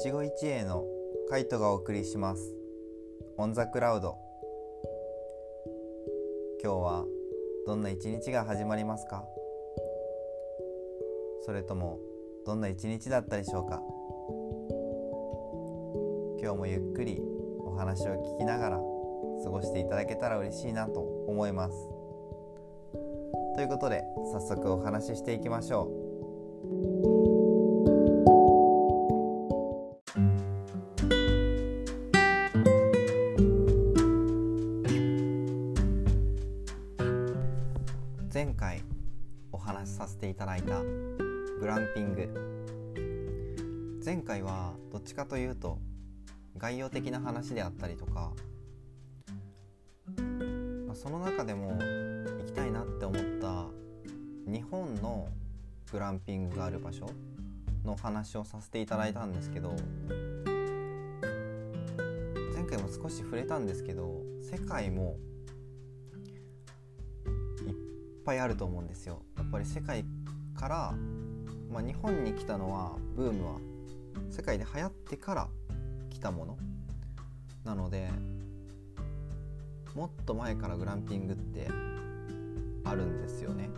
一期一会のカイトがお送りします。オンザクラウド。今日はどんな一日が始まりますか？それともどんな一日だったでしょうか？今日もゆっくりお話を聞きながら過ごしていただけたら嬉しいなと思います。ということで早速お話ししていきましょう。話であったりとか、まあ、その中でも行きたいなって思った日本のグランピングがある場所の話をさせていただいたんですけど前回も少し触れたんですけど世界もいっぱいあると思うんですよ。やっぱり世界から、まあ、日本に来たのはブームは世界で流行ってから来たもの。なのでもっと前からグランピングってあるんですよね。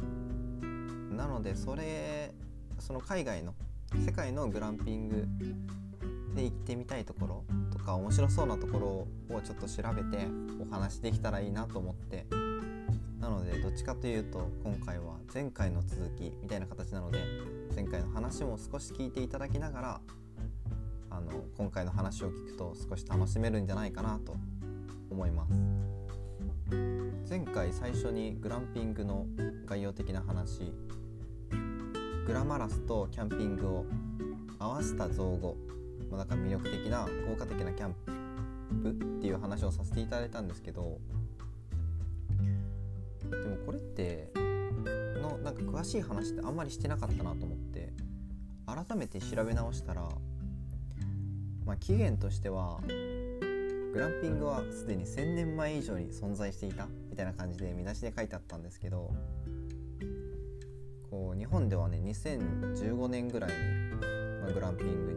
なのでそれその海外の世界のグランピングで行ってみたいところとか面白そうなところをちょっと調べてお話できたらいいなと思って。なのでどっちかというと今回は前回の続きみたいな形なので前回の話も少し聞いていただきながらあの今回の話を聞くと少し楽しめるんじゃないかなと思います。前回最初にグランピングの概要的な話。グラマラスとキャンピングを合わせた造語。まだか魅力的な効果的なキャンプっていう話をさせていただいたんですけど。でもこれってのなんか詳しい話ってあんまりしてなかったなと思って改めて調べ直したら、まあ、起源としてはグランピングはすでに1,000年前以上に存在していたみたいな感じで見出しで書いてあったんですけどこう日本ではね2015年ぐらいに、まあ、グランピング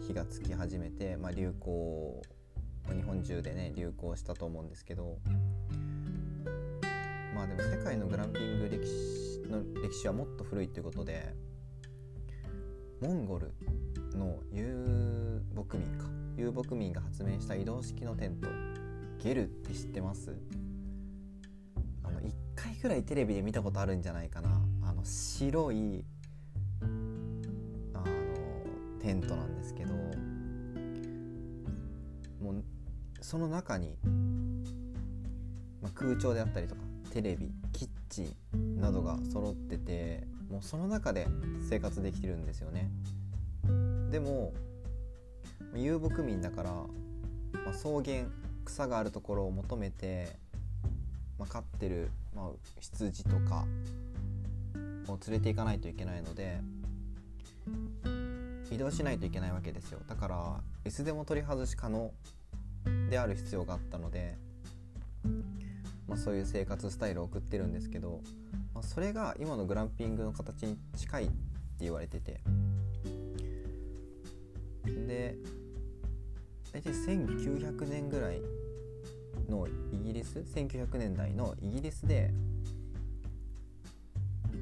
に火がつき始めて、まあ、流行日本中でね流行したと思うんですけどまあでも世界のグランピング歴史の歴史はもっと古いということでモンゴルの遊牧民か。遊牧民が発明した移動式のテント。ゲルって知ってます？あの1回ぐらいテレビで見たことあるんじゃないかな。あの白いあのテントなんですけど。もうその中に、まあ、空調であったりとかテレビキッチンなどが揃っててもうその中で生活できてるんですよね。でも遊牧民だから、まあ、草原草があるところを求めて、まあ、飼ってる、まあ、羊とかを連れて行かないといけないので移動しないといけないわけですよ。だからいつでも取り外し可能である必要があったのでまあ、そういう生活スタイルを送ってるんですけど、まあ、それが今のグランピングの形に近いって言われてて。で大体1900年ぐらいのイギリス1900年代のイギリスで、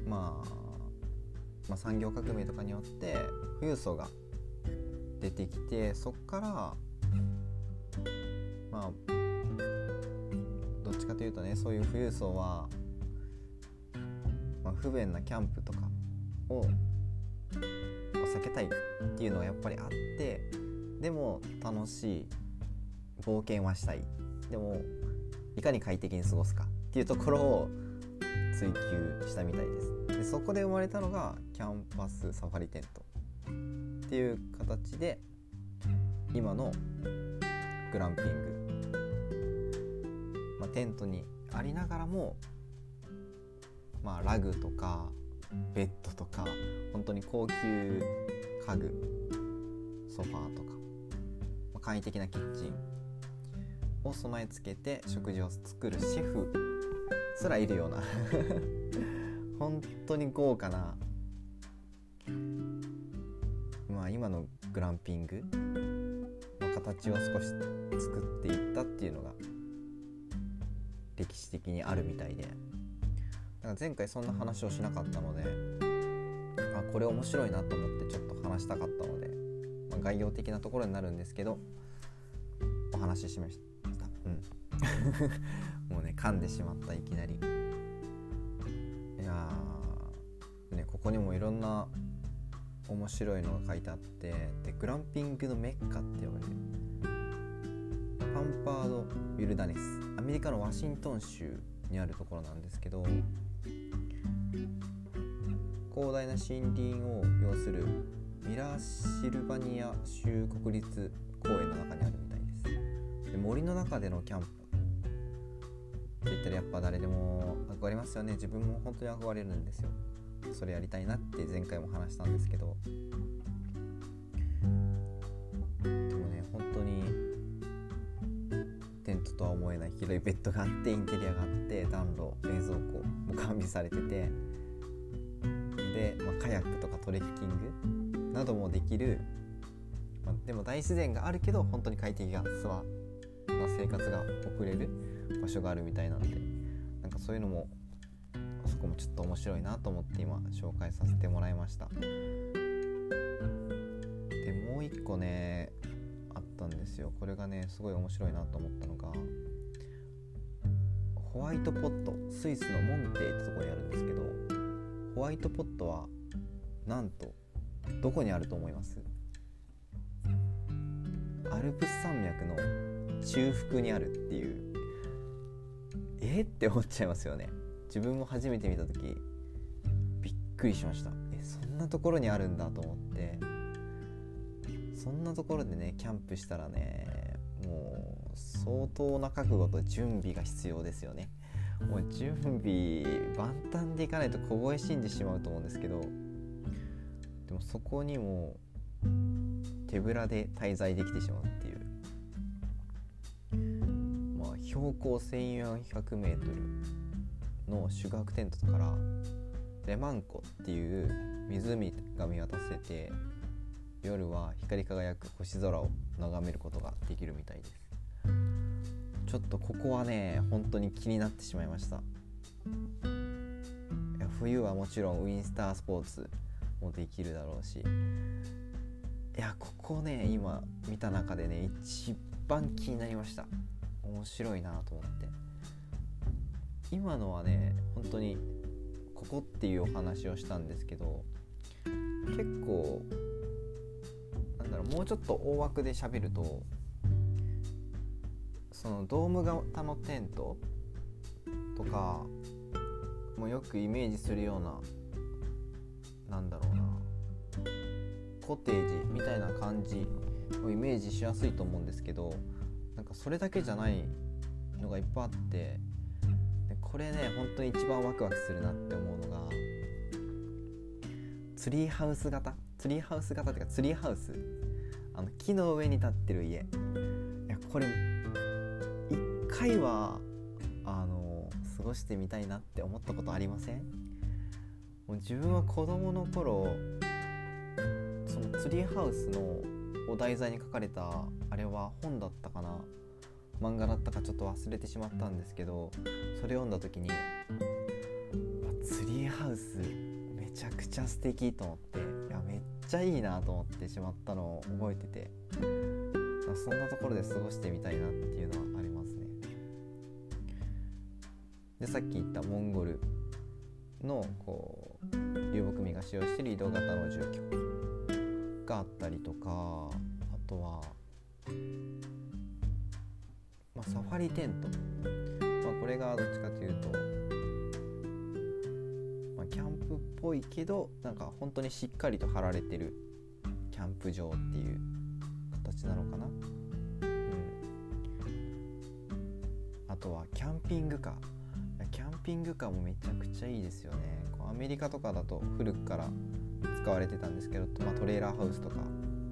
まあ、まあ産業革命とかによって富裕層が出てきてそっからまあどっちかというとねそういう富裕層は、まあ、不便なキャンプとかを避けたいっっていうのはやっぱりあってでも楽しい冒険はしたい。でもいかに快適に過ごすかっていうところを追求したみたいです。でそこで生まれたのがキャンパスサファリテントっていう形で今のグランピング。まあ、テントにありながらも、まあ、ラグとかベッドとか本当に高級家具ソファーとか、簡易的なキッチンを備え付けて食事を作るシェフすらいるような 本当に豪華なまあ今のグランピングの形を少し作っていったっていうのが歴史的にあるみたいでだから前回そんな話をしなかったのであこれ面白いなと思ってちょっと話したかったので、まあ、概要的なところになるんですけどお話ししました。うん。もうね噛んでしまったいきなり。いやねここにもいろんな面白いのが書いてあってでグランピングのメッカって呼ばれるパンパード・ウィルダネス。アメリカのワシントン州にあるところなんですけど広大な森林を要するミラーシルバニア州国立公園の中にあるみたいです。で森の中でのキャンプ。って言ったらやっぱ誰でも憧れますよね自分も本当に憧れるんですよ。それやりたいなって前回も話したんですけど。でもね本当にテントとは思えない広いベッドがあってインテリアがあって暖炉冷蔵庫も完備されてて。で、まあ、カヤックとかトレッキングなどもできる、まあ、でも大自然があるけど本当に快適な生活が送れる場所があるみたいなんでなんかそういうのもあそこもちょっと面白いなと思って今紹介させてもらいました。でもう一個ねあったんですよ。これがねすごい面白いなと思ったのがホワイトポットスイスのモンテってとこにあるんですけどホワイトポットはなんとどこにあると思います？アルプス山脈の中腹にあるっていう。えって思っちゃいますよね。自分も初めて見た時びっくりしました。えそんなところにあるんだと思って。そんなところでねキャンプしたらねもう相当な覚悟と準備が必要ですよね。もう準備万端でいかないと凍え死んでしまうと思うんですけどでもそこにも手ぶらで滞在できてしまうっていう。まあ標高 1400m の宿泊テントからレマン湖っていう湖が見渡せて夜は光り輝く星空を眺めることができるみたいです。ちょっとここはね本当に気になってしまいました。冬はもちろんウィンスタースポーツもできるだろうしいやここね今見た中でね一番気になりました。面白いなと思って。今のはね本当にここっていうお話をしたんですけど結構なんだろうもうちょっと大枠で喋るとそのドーム型のテントとかもよくイメージするようななんだろうなコテージみたいな感じをイメージしやすいと思うんですけどなんかそれだけじゃないのがいっぱいあってでこれね本当に一番ワクワクするなって思うのがツリーハウス型？ツリーハウス型っていうかツリーハウス？あの木の上に立ってる家。いやこれ回はあの過ごしてみたいなって思ったことありません？もう自分は子供の頃そのツリーハウスのお題材に書かれたあれは本だったかな？漫画だったかちょっと忘れてしまったんですけどそれ読んだ時にツリーハウスめちゃくちゃ素敵と思っていやめっちゃいいなと思ってしまったのを覚えててそんなところで過ごしてみたいなっていうのはありでさっき言ったモンゴルのこう遊牧民が使用している移動型の住居があったりとかあとはまあ、サファリテント、まあ、これがどっちかというと、まあ、キャンプっぽいけどなんか本当にしっかりと張られてるキャンプ場っていう形なのかな、うん、あとはキャンピングカー。キャンピングカーもめちゃくちゃいいですよね。こうアメリカとかだと古くから使われてたんですけど、まあ、トレーラーハウスとか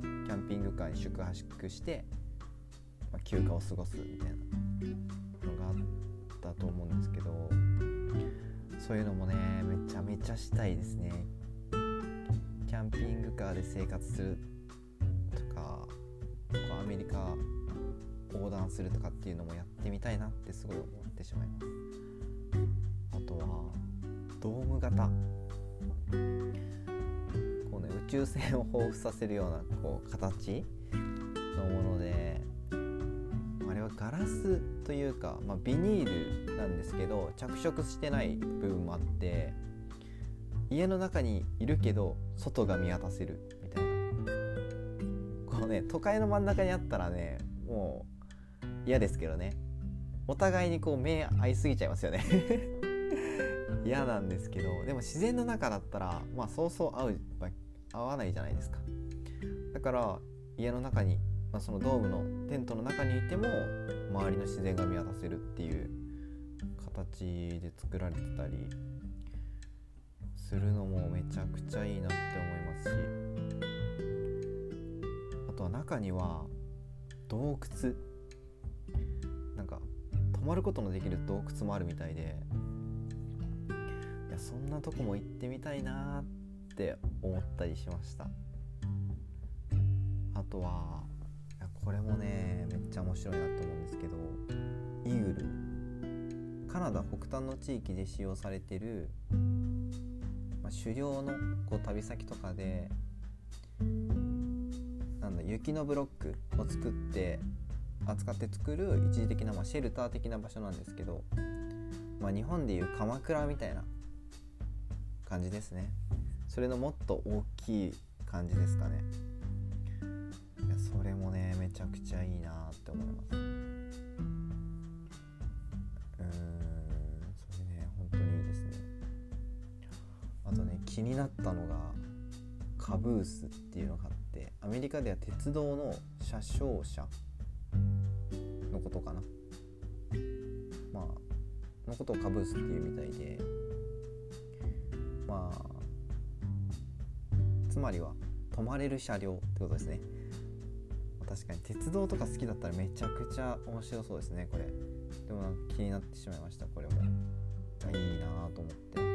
キャンピングカーに宿泊してまあ、休暇を過ごすみたいなのがあったと思うんですけどそういうのもねめちゃめちゃしたいですね。キャンピングカーで生活するこうアメリカ横断するとかっていうのもやってみたいなってすごい思ってしまいます。とは。ドーム型。こうね宇宙船を彷彿させるようなこう形のものであれはガラスというか、まあ、ビニールなんですけど着色してない部分もあって家の中にいるけど外が見渡せるみたいな。こうね都会の真ん中にあったらねもう嫌ですけどね。お互いにこう目合いすぎちゃいますよね。嫌なんですけどでも自然の中だったらまあそうそう合う、合わないじゃないですか。だから家の中に、まあ、そのドームのテントの中にいても周りの自然が見渡せるっていう形で作られてたりするのもめちゃくちゃいいなって思いますし。あとは中には洞窟。なんか泊まることのできる洞窟もあるみたいでそんなとこも行ってみたいなって思ったりしました。あとはこれもねめっちゃ面白いなと思うんですけどイーグル。カナダ北端の地域で使用されてるまあ狩猟のこう旅先とかでなんだ雪のブロックを作って扱って作る一時的な、まあ、シェルター的な場所なんですけど、まあ、日本でいう鎌倉みたいな感じですね。それのもっと大きい感じですかね。いやそれもねめちゃくちゃいいなって思います。うんそれね本当にいいですね。あとね気になったのがカブースっていうのがあってアメリカでは鉄道の車掌車のことかな。まあのことをカブースっていうみたいでまあつまりは止まれる車両ってことですね。確かに鉄道とか好きだったらめちゃくちゃ面白そうですねこれ。でもなんか気になってしまいましたこれも。いいなと思って。ね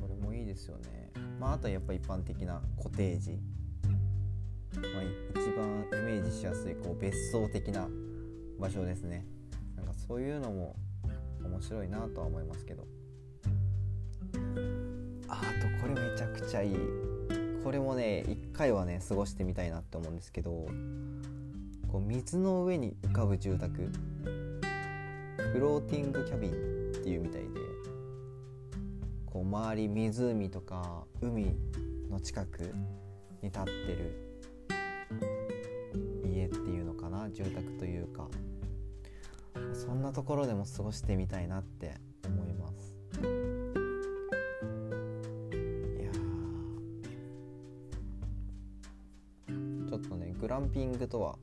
これもいいですよね。まあ、あとはやっぱ一般的なコテージ、まあ、一番イメージしやすいこう別荘的な場所ですね。なんかそういうのも面白いなとは思いますけど。あとこれめちゃくちゃいい。これもね一回はね過ごしてみたいなって思うんですけどこう水の上に浮かぶ住宅フローティングキャビンっていうみたいでこう周り湖とか海の近くに建ってる家っていうのかな住宅というかそんなところでも過ごしてみたいなって思います。いやちょっとねグランピングとは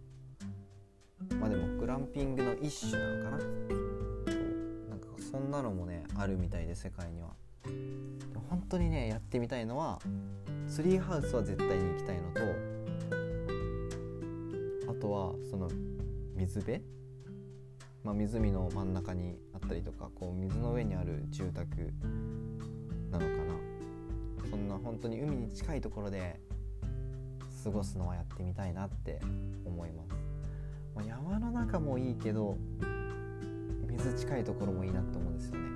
まあでもグランピングの一種なのかな。なんかそんなのもねあるみたいで世界には。本当にねやってみたいのはツリーハウスは絶対に行きたいのとあとはその水辺、まあ、湖の真ん中にあったりとかこう水の上にある住宅なのかな。そんな本当に海に近いところで過ごすのはやってみたいなって思います、まあ、山の中もいいけど水近いところもいいなと思うんですよね。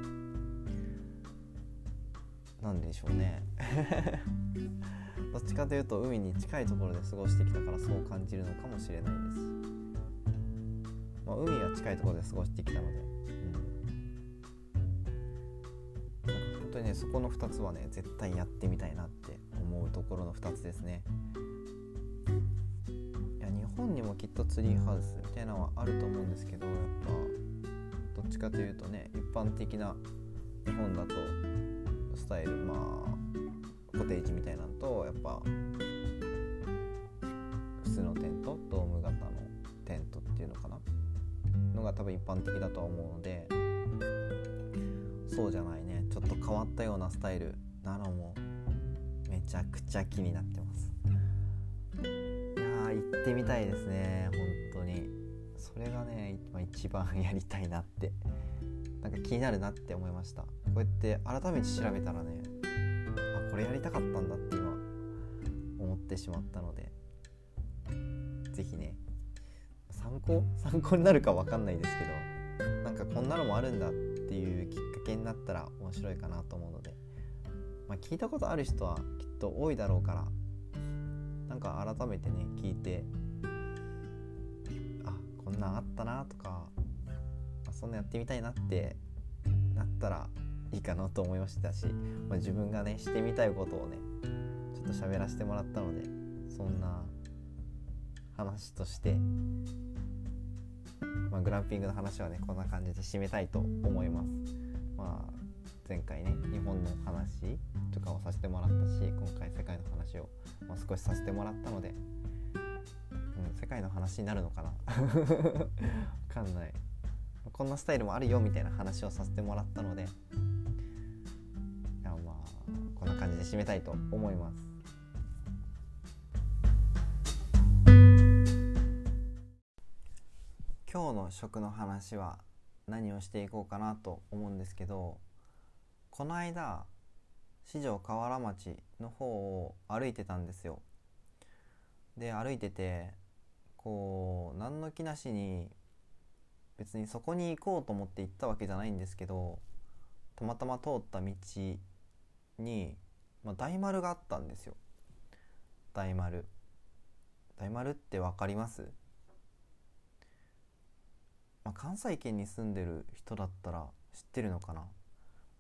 なんでしょうね。どっちかというと海に近いところで過ごしてきたからそう感じるのかもしれないです、まあ、海は近いところで過ごしてきたので、うん、なんか本当にねそこの2つはね絶対やってみたいなって思うところの2つですね。いや日本にもきっとツリーハウスみたいなのはあると思うんですけどやっぱどっちかというとね一般的な日本だとスタイルまあ多分一般的だとは思うのでそうじゃないね。ちょっと変わったようなスタイルなのもめちゃくちゃ気になってます。いや行ってみたいですね。本当に。それがね一番やりたいなって。なんか気になるなって思いました。こうやって改めて調べたらねあこれやりたかったんだって今思ってしまったので是非ね考参考になるか分かんないですけどなんかこんなのもあるんだっていうきっかけになったら面白いかなと思うので、まあ、聞いたことある人はきっと多いだろうからなんか改めてね聞いてあこんなんあったなとか、あ、そんなやってみたいなってなったらいいかなと思いましたし、まあ、自分がねしてみたいことをねちょっと喋らせてもらったのでそんな話として、まあ、グランピングの話はねこんな感じで締めたいと思います。まあ、前回ね日本の話とかをさせてもらったし今回世界の話を、まあ、少しさせてもらったので、うん、世界の話になるのかな？わかんない。こんなスタイルもあるよみたいな話をさせてもらったのでいやまあこんな感じで締めたいと思います。今日の食の話は何をしていこうかなと思うんですけどこの間四条河原町の方を歩いてたんですよ。で歩いててこう何の気なしに別にそこに行こうと思って行ったわけじゃないんですけどたまたま通った道に、まあ、大丸があったんですよ。大丸。大丸って分かります？まあ、関西圏に住んでる人だったら知ってるのかな？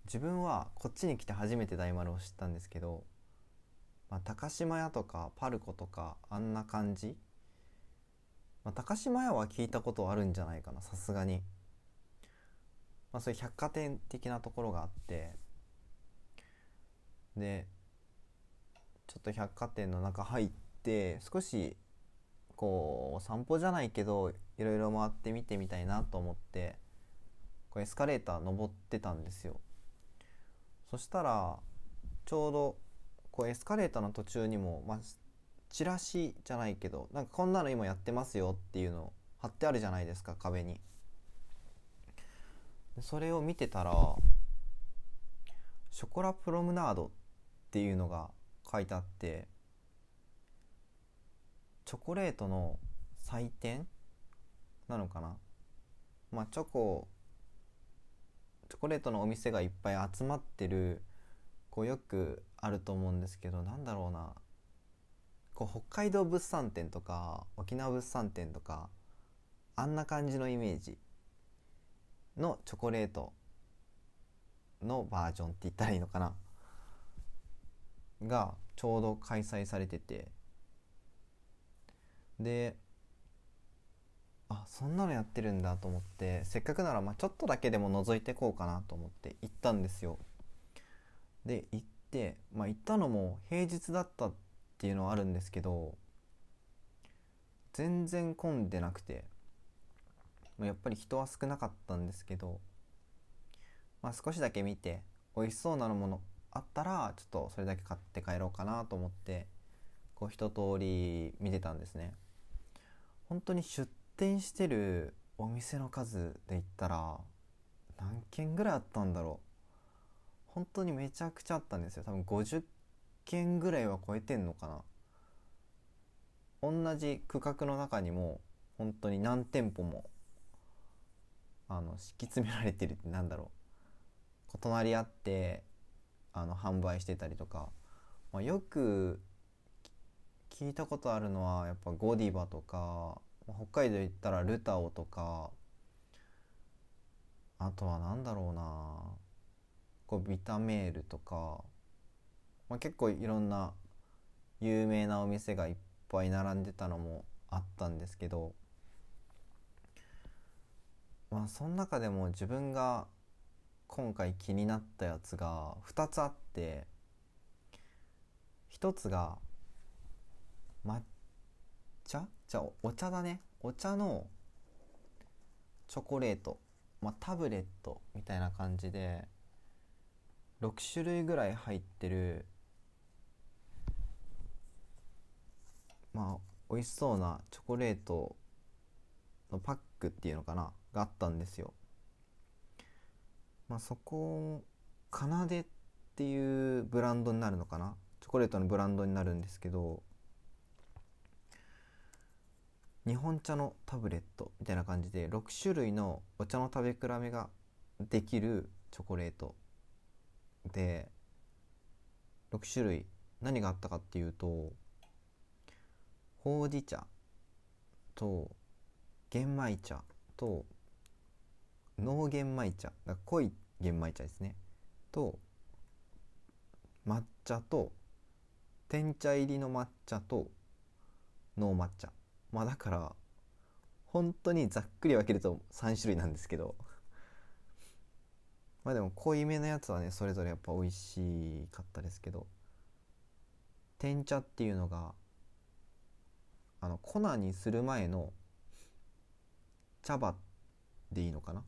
自分はこっちに来て初めて大丸を知ったんですけど、まあ、高島屋とかパルコとかあんな感じ、まあ、高島屋は聞いたことあるんじゃないかなさすがに、まあ、そういう百貨店的なところがあってでちょっと百貨店の中入って少しこう散歩じゃないけどいろいろ回ってみてみたいなと思ってこうエスカレーター登ってたんですよ。そしたらちょうどこうエスカレーターの途中にも、まあ、チラシじゃないけどなんかこんなの今やってますよっていうの貼ってあるじゃないですか壁に。それを見てたら「ショコラプロムナード」っていうのが書いてあってチョコレートの祭典なのかな？まあチョコチョコレートのお店がいっぱい集まってるこうよくあると思うんですけどなんだろうな。こう北海道物産展とか沖縄物産展とかあんな感じのイメージのチョコレートのバージョンって言ったらいいのかな？がちょうど開催されてて。であそんなのやってるんだと思ってせっかくならまあちょっとだけでも覗いてこうかなと思って行ったんですよ。で行ってまあ行ったのも平日だったっていうのはあるんですけど全然混んでなくてやっぱり人は少なかったんですけどまあ少しだけ見て美味しそうなものあったらちょっとそれだけ買って帰ろうかなと思ってこう一通り見てたんですね。本当に出店してるお店の数で言ったら何軒ぐらいあったんだろう。本当にめちゃくちゃあったんですよ。多分50軒ぐらいは超えてんのかな。同じ区画の中にも本当に何店舗もあの敷き詰められてるってなんだろう。隣り合ってあの販売してたりとか、まあ、よく聞いたことあるのはやっぱゴディバとか北海道行ったらルタオとかあとは何だろうなこうビタメールとか、まあ、結構いろんな有名なお店がいっぱい並んでたのもあったんですけどまあその中でも自分が今回気になったやつが2つあって1つが抹茶？じゃあお茶だね。お茶のチョコレート、まあ、タブレットみたいな感じで6種類ぐらい入ってるまあ美味しそうなチョコレートのパックっていうのかな？があったんですよ。まあ、そこかなでっていうブランドになるのかな？チョコレートのブランドになるんですけど日本茶のタブレットみたいな感じで6種類のお茶の食べ比べができるチョコレートで6種類何があったかっていうとほうじ茶と玄米茶と濃玄米茶濃い玄米茶ですね。と抹茶と天茶入りの抹茶とノー抹茶。まあだから本当にざっくり分けると3種類なんですけど。まあでも濃いめのやつはねそれぞれやっぱ美味しかったですけど。天茶っていうのがあの粉にする前の茶葉でいいのかな？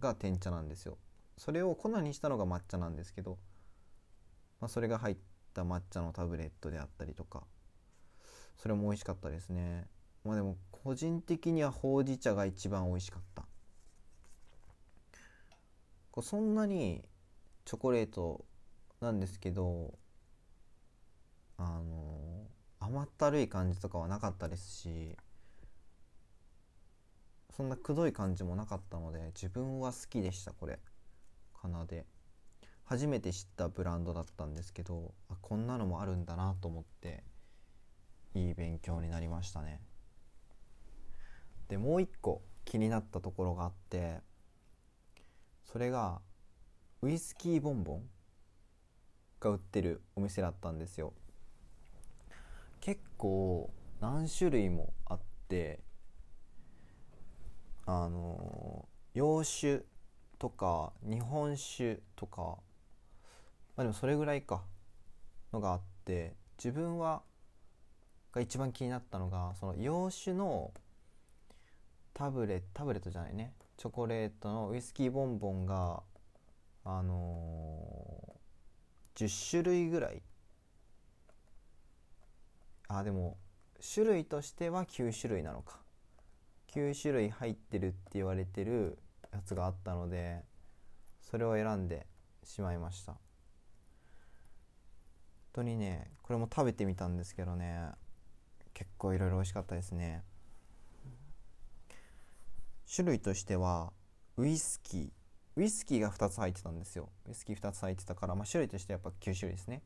が天茶なんですよ。それを粉にしたのが抹茶なんですけど、まあ、それが入った抹茶のタブレットであったりとか。それも美味しかったですね。まあでも個人的にはほうじ茶が一番美味しかった。こうそんなにチョコレートなんですけどあの甘ったるい感じとかはなかったですしそんなくどい感じもなかったので自分は好きでしたこれ。かなで。初めて知ったブランドだったんですけどあこんなのもあるんだなと思っていい勉強になりましたね。でもう一個気になったところがあってそれがウイスキーボンボンが売ってるお店だったんですよ。結構何種類もあってあの洋酒とか日本酒とかまあでもそれぐらいかのがあって自分はが一番気になったのがその洋酒のタブレタブレットじゃないね。チョコレートのウイスキーボンボンがあのー、10種類ぐらい。あでも種類としては9種類なのか。9種類入ってるって言われてるやつがあったのでそれを選んでしまいました。本当にねこれも食べてみたんですけどね結構いろいろ美味しかったですね。種類としてはウイスキー。ウイスキーが2つ入ってたんですよ。ウイスキー2つ入ってたから、まあ、種類としてやっぱ9種類ですね。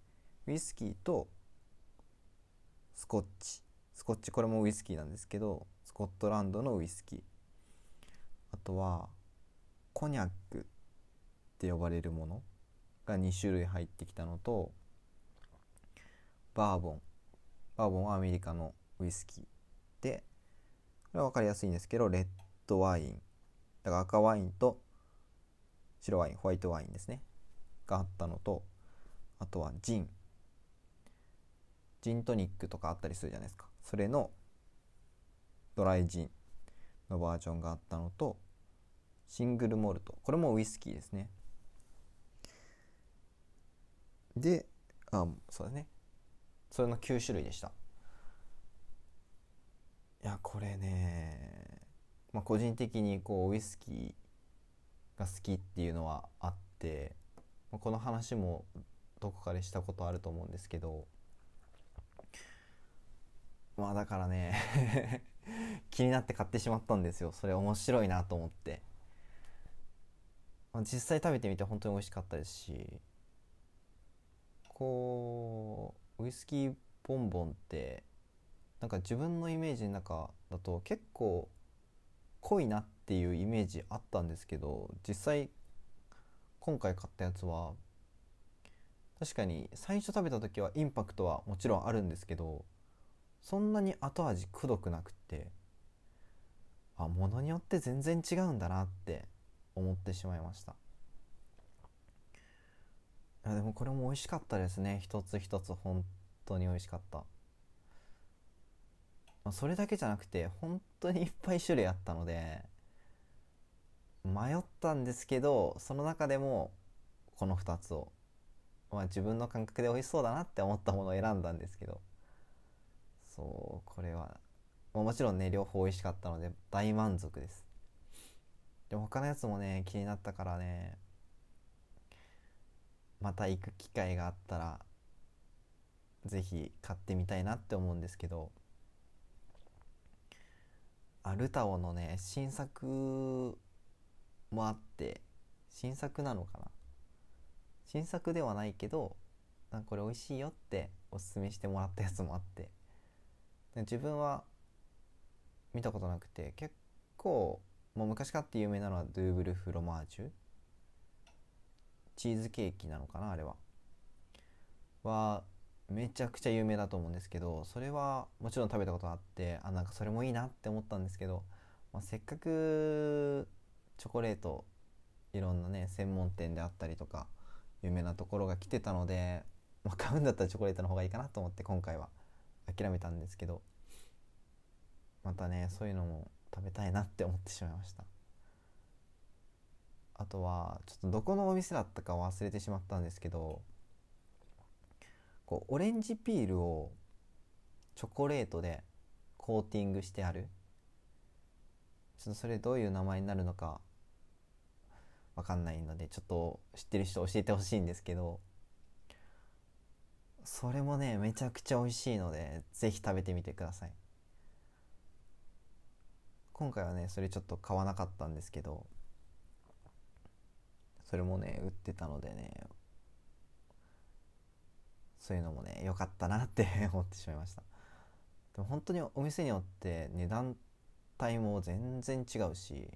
ウイスキーとスコッチ。スコッチこれもウイスキーなんですけどスコットランドのウイスキー。あとはコニャックって呼ばれるもの。が2種類入ってきたのとバーボン。バーボンはアメリカのウイスキー。でこれは分かりやすいんですけどレッドワイン。だから赤ワインと白ワインホワイトワインですね。があったのとあとはジン。ジントニックとかあったりするじゃないですか。それのドライジンのバージョンがあったのとシングルモルト。これもウイスキーですね。であそうだね。それの9種類でした。いやこれねまあ個人的にこうウイスキーが好きっていうのはあってまあこの話もどこかでしたことあると思うんですけどまあだからね 気になって買ってしまったんですよ。それ面白いなと思って、まあ、実際食べてみて本当に美味しかったですしこうウイスキーボンボンってなんか自分のイメージの中だと結構濃いなっていうイメージあったんですけど実際今回買ったやつは確かに最初食べた時はインパクトはもちろんあるんですけどそんなに後味くどくなくってあ物によって全然違うんだなって思ってしまいました。いやでもこれも美味しかったですね。一つ一つ本当に美味しかった、まあ、それだけじゃなくて本当にいっぱい種類あったので迷ったんですけどその中でもこの2つを、まあ、自分の感覚で美味しそうだなって思ったものを選んだんですけどそうこれはもちろんね両方美味しかったので大満足です。でも他のやつもね気になったからねまた行く機会があったら是非買ってみたいなって思うんですけどあルタオのね新作もあって新作なのかな？新作ではないけどなんかこれ美味しいよっておすすめしてもらったやつもあって。自分は見たことなくて結構もう昔からって有名なのはドゥーブルフロマージュ？チーズケーキなのかなあれは。はめちゃくちゃ有名だと思うんですけどそれはもちろん食べたことあってあなんかそれもいいなって思ったんですけど、まあ、せっかくチョコレートいろんなね専門店であったりとか有名なところが来てたので、まあ、買うんだったらチョコレートの方がいいかなと思って今回は。諦めたんですけどまたねそういうのも食べたいなって思ってしまいました。あとはちょっとどこのお店だったか忘れてしまったんですけどこうオレンジピールをチョコレートでコーティングしてある。ちょっとそれどういう名前になるのかわかんないのでちょっと知ってる人教えてほしいんですけど。それもねめちゃくちゃ美味しいので是非食べてみてください。今回はねそれちょっと買わなかったんですけど。それもね売ってたのでね。そういうのもね良かったなって 思ってしまいました。でも本当にお店によって値段帯も全然違うし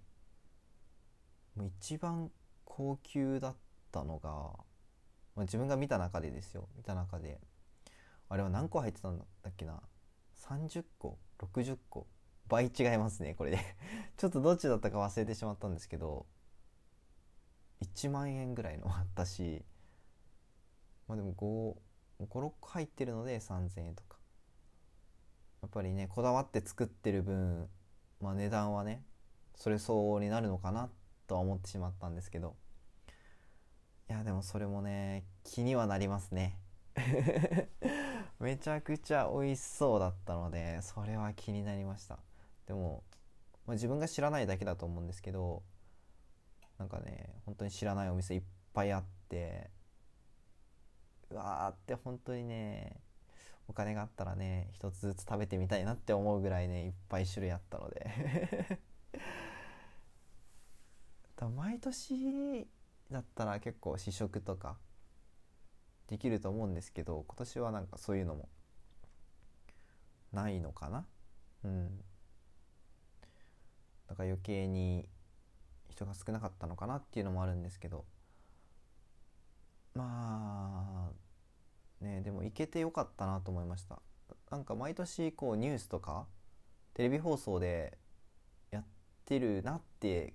もう一番高級だったのが、まあ、自分が見た中でですよ。見た中であれは何個入ってたんだっけな？30個？60個？倍違いますねこれで。ちょっとどっちだったか忘れてしまったんですけど1万円ぐらいのあったしまあでも56個入ってるので3000円とか。やっぱりねこだわって作ってる分、まあ、値段はねそれ相応になるのかなとは思ってしまったんですけど。いやでもそれもね気にはなりますね。めちゃくちゃ美味しそうだったのでそれは気になりました。でも、まあ、自分が知らないだけだと思うんですけどなんかね本当に知らないお店いっぱいあってうわーって本当にねお金があったらね一つずつ食べてみたいなって思うぐらいねいっぱい種類あったので。毎年だったら結構試食とかできると思うんですけど今年はなんかそういうのもないのかな？うん。だから余計に人が少なかったのかなっていうのもあるんですけど。まあねでも行けてよかったなと思いました。なんか毎年こうニュースとかテレビ放送でやってるなって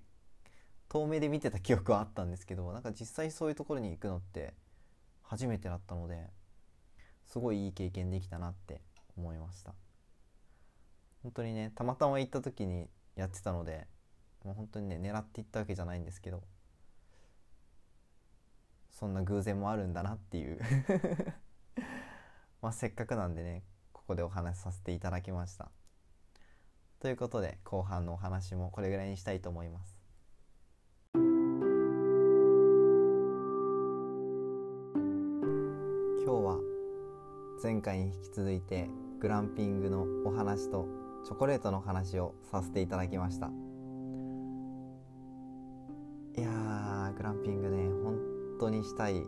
遠目で見てた記憶はあったんですけどなんか実際そういうところに行くのって初めてだったのですごいいい経験できたなって思いました。本当にねたまたま行った時にやってたのでもう本当にね狙っていったわけじゃないんですけどそんな偶然もあるんだなっていう。まあせっかくなんでねここでお話しさせていただきました。ということで後半のお話もこれぐらいにしたいと思います。今日は前回に引き続いてグランピングのお話とチョコレートの話をさせていただきました。いやーグランピングね本当にしたい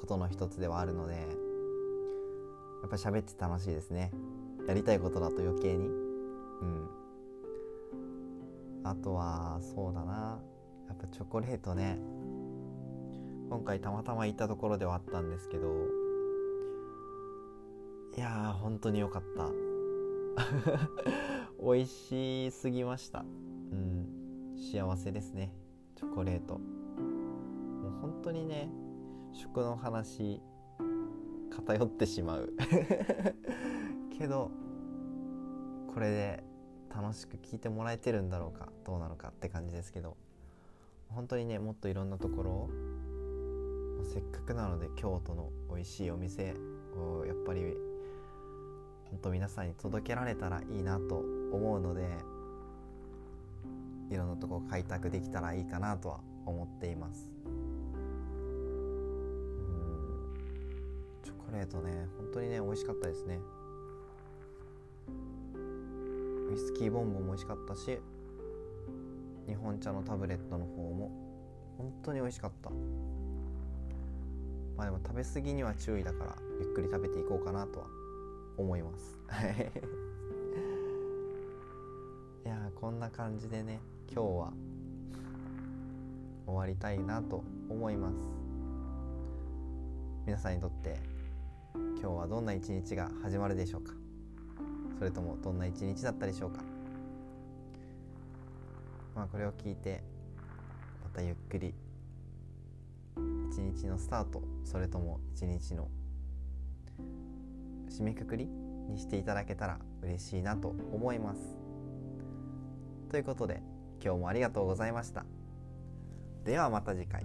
ことの一つではあるのでやっぱ喋って楽しいですね。やりたいことだと余計に。うん。あとはそうだな。やっぱチョコレートね。今回たまたま行ったところではあったんですけどいやー本当に良かった。美味しすぎました。うん。幸せですね。チョコレート。本当にね食の話偏ってしまう。けどこれで楽しく聞いてもらえてるんだろうかどうなのかって感じですけど本当にねもっといろんなところをせっかくなので京都の美味しいお店をやっぱり本当皆さんに届けられたらいいなと思うのでいろんなとこ開拓できたらいいかなとは思っています。レートね本当にね美味しかったですね。ウイスキーボンボンも美味しかったし日本茶のタブレットの方も本当に美味しかった。まあでも食べ過ぎには注意だからゆっくり食べていこうかなとは思います。いやこんな感じでね今日は終わりたいなと思います。皆さんにとって今日はどんな一日が始まるでしょうか？それともどんな一日だったでしょうか？まあこれを聞いてまたゆっくり一日のスタートそれとも一日の締めくくりにしていただけたら嬉しいなと思います。ということで今日もありがとうございました。ではまた次回。